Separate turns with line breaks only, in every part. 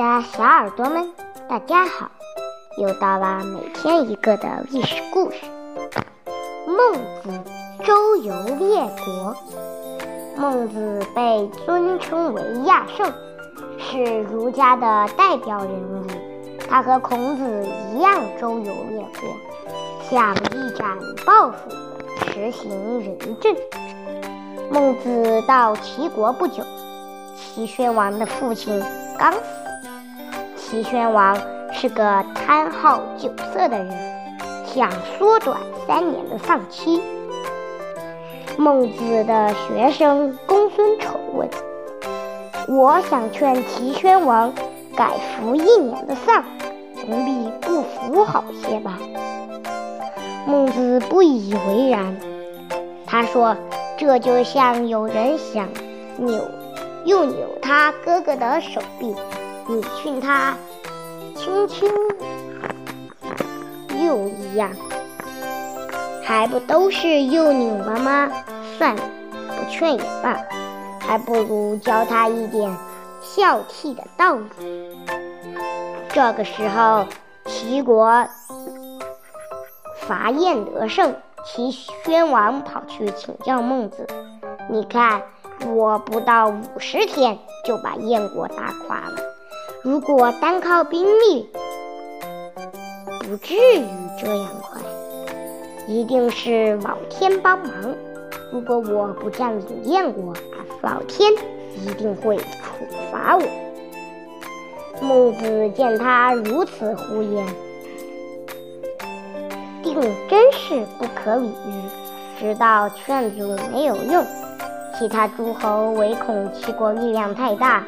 的小耳朵们，大家好！又到了每天一个的历史故事。孟子周游列国。孟子被尊称为亚圣，是儒家的代表人物。他和孔子一样周游列国，想一展抱负，实行仁政。孟子到齐国不久，齐宣王的父亲刚死。齐宣王是个贪好酒色的人，想缩短三年的丧期。孟子的学生公孙丑问：“我想劝齐宣王改服一年的丧，总比不服好些吧？”孟子不以为然，他说：“这就像有人想扭又扭他哥哥的手臂。”你训他轻轻又一样，还不都是又扭了吗？算了，不劝也罢，还不如教他一点孝悌的道理。这个时候，齐国伐燕得胜，齐宣王跑去请教孟子：“你看，我不到五十天就把燕国打垮了。”如果单靠兵力，不至于这样快，一定是老天帮忙。如果我不占领燕国，老天一定会处罚我。孟子见他如此胡言，定真是不可理喻。知道劝阻没有用，其他诸侯唯恐齐国力量太大。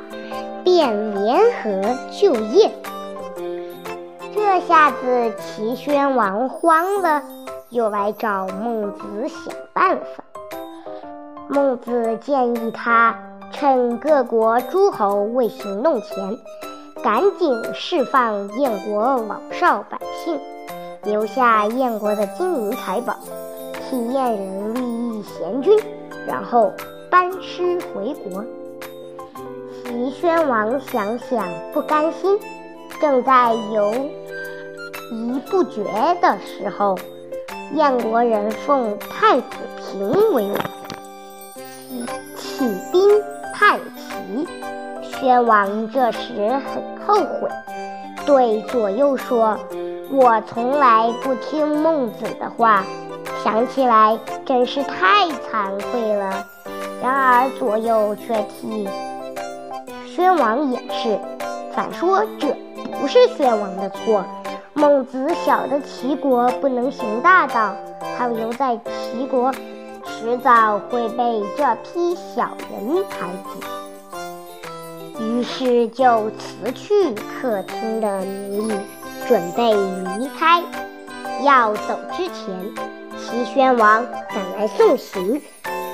便联合救燕，这下子齐宣王慌了，又来找孟子想办法。孟子建议他趁各国诸侯未行动前，赶紧释放燕国老少百姓，留下燕国的金银财宝，替燕人立一贤君，然后班师回国。齐宣王想想不甘心，正在犹疑不决的时候，燕国人奉太子平为王，起起兵叛齐。宣王这时很后悔，对左右说：“我从来不听孟子的话，想起来真是太惭愧了。”然而左右却替。宣王也是，反说这不是宣王的错。孟子晓得齐国不能行大道，他留在齐国，迟早会被这批小人排挤。于是就辞去客厅的名义，准备离开。要走之前，齐宣王赶来送行。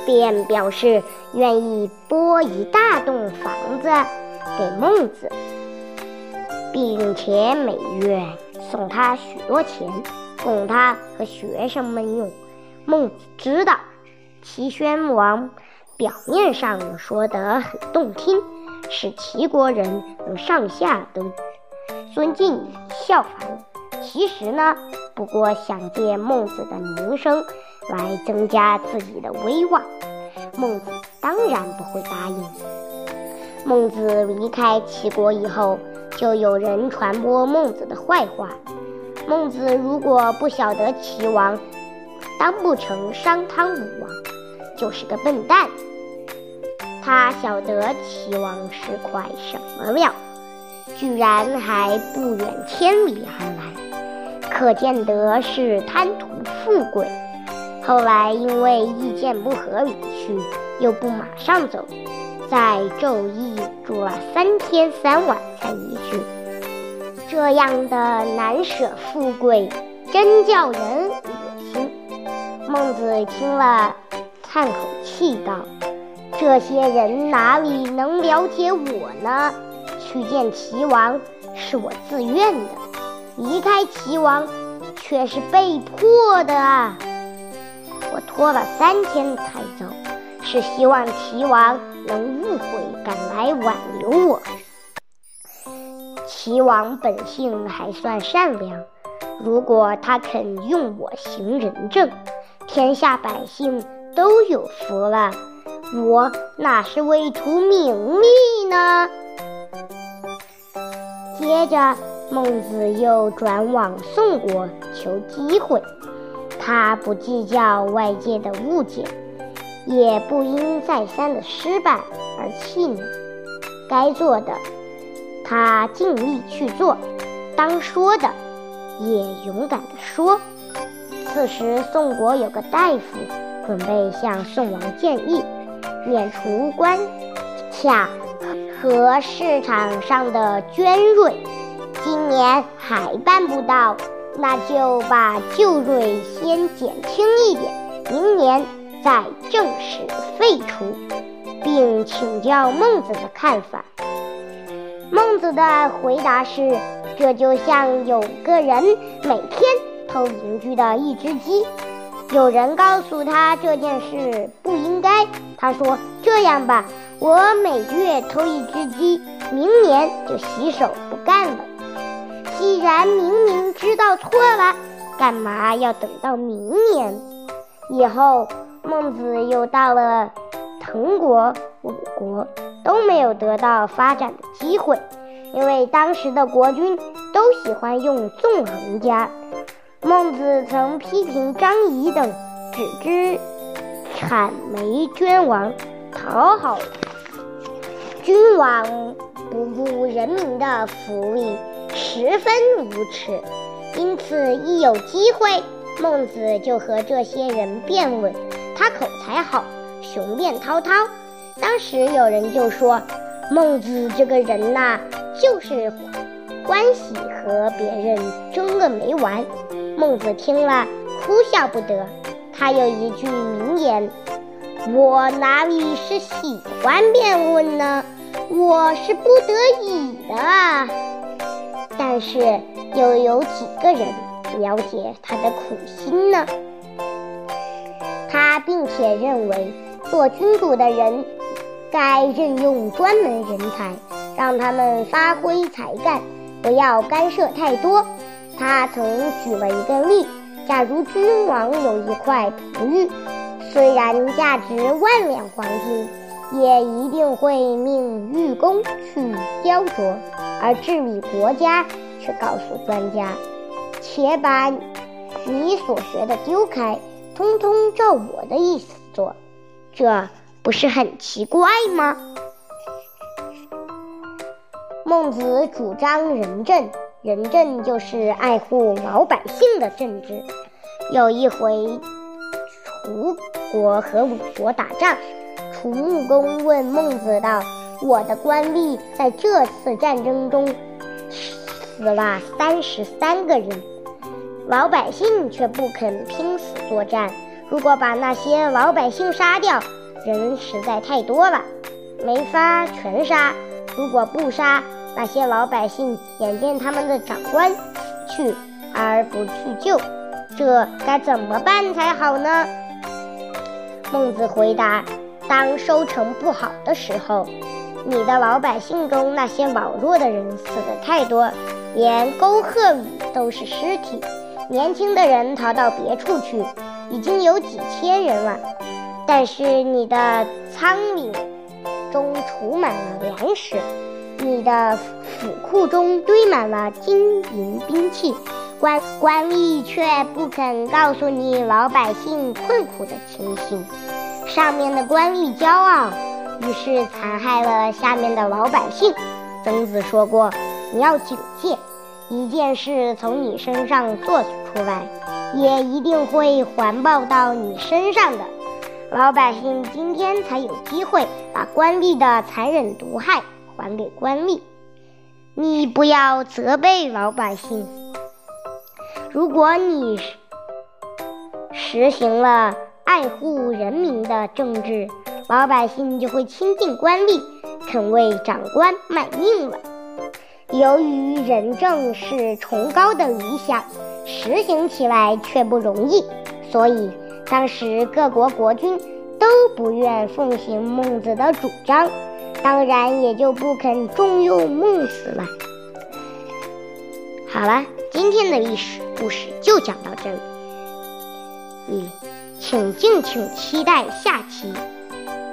便表示愿意拨一大栋房子给孟子，并且每月送他许多钱，供他和学生们用。孟子知道齐宣王表面上说得很动听，使齐国人能上下都尊敬效仿，其实呢，不过想借孟子的名声。来增加自己的威望，孟子当然不会答应。孟子离开齐国以后，就有人传播孟子的坏话。孟子如果不晓得齐王当不成商汤武王，就是个笨蛋。他晓得齐王是块什么料，居然还不远千里而来，可见得是贪图富贵。后来因为意见不合离去，又不马上走，在昼邑住了三天三晚才离去。这样的难舍富贵，真叫人恶心。孟子听了，叹口气道：“这些人哪里能了解我呢？去见齐王是我自愿的，离开齐王却是被迫的啊！”我拖了三天才走，是希望齐王能误会，赶来挽留我。齐王本性还算善良，如果他肯用我行仁政，天下百姓都有福了。我哪是为图名利呢？接着，孟子又转往宋国求机会。他不计较外界的误解，也不因再三的失败而气馁。该做的，他尽力去做；当说的，也勇敢地说。此时，宋国有个大夫准备向宋王建议。免除关卡和市场上的捐税，今年还办不到，那就把旧税先减轻一点，明年再正式废除，并请教孟子的看法。孟子的回答是：这就像有个人每天偷邻居的一只鸡。有人告诉他这件事不应该，他说：“这样吧，我每月偷一只鸡，明年就洗手不干了。既然明明知道错了，干嘛要等到明年？”以后，孟子又到了滕国、鲁国，都没有得到发展的机会，因为当时的国君都喜欢用纵横家。孟子曾批评张仪等只知谄媚君王，讨好君王，不顾人民的福利，十分无耻。因此，一有机会，孟子就和这些人辩论。他口才好，雄辩滔滔。当时有人就说：“孟子这个人呐，就是欢喜和别人争个没完。”孟子听了，哭笑不得。他有一句名言：“我哪里是喜欢辩论呢？我是不得已的。”但是又有几个人了解他的苦心呢？他并且认为，做君主的人该任用专门人才，让他们发挥才干，不要干涉太多。他曾举了一个例：假如君王有一块璞玉，虽然价值万两黄金，也一定会命玉工去雕琢；而治理国家，告诉专家：且把你所学的丢开，通通照我的意思做，这不是很奇怪吗？孟子主张仁政。仁政就是爱护老百姓的政治。有一回，楚国和鲁国打仗，楚穆公问孟子道：“我的官吏在这次战争中死了三十三个人，老百姓却不肯拼死作战。如果把那些老百姓杀掉，人实在太多了，没法全杀。如果不杀，”那些老百姓眼见他们的长官死去而不去救，这该怎么办才好呢？孟子回答：当收成不好的时候，你的老百姓中那些老弱的人死的太多，连沟壑里都是尸体。年轻的人逃到别处去，已经有几千人了。但是你的仓廪中储满了粮食。你的府库中堆满了金银兵器，官官吏却不肯告诉你老百姓困苦的情形。上面的官吏骄傲，于是残害了下面的老百姓。曾子说过：“你要警戒，一件事从你身上做出来，也一定会环抱到你身上的。”老百姓今天才有机会把官吏的残忍毒害。还给官吏，你不要责备老百姓。如果你实行了爱护人民的政治，老百姓就会亲近官吏，肯为长官卖命了。由于仁政是崇高的理想，实行起来却不容易，所以当时各国国君都不愿奉行孟子的主张。当然也就不肯重用孟子了。好了，今天的历史故事就讲到这里，你，请敬请期待下期。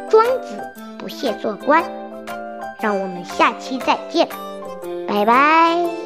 庄子不屑做官，让我们下期再见，拜拜。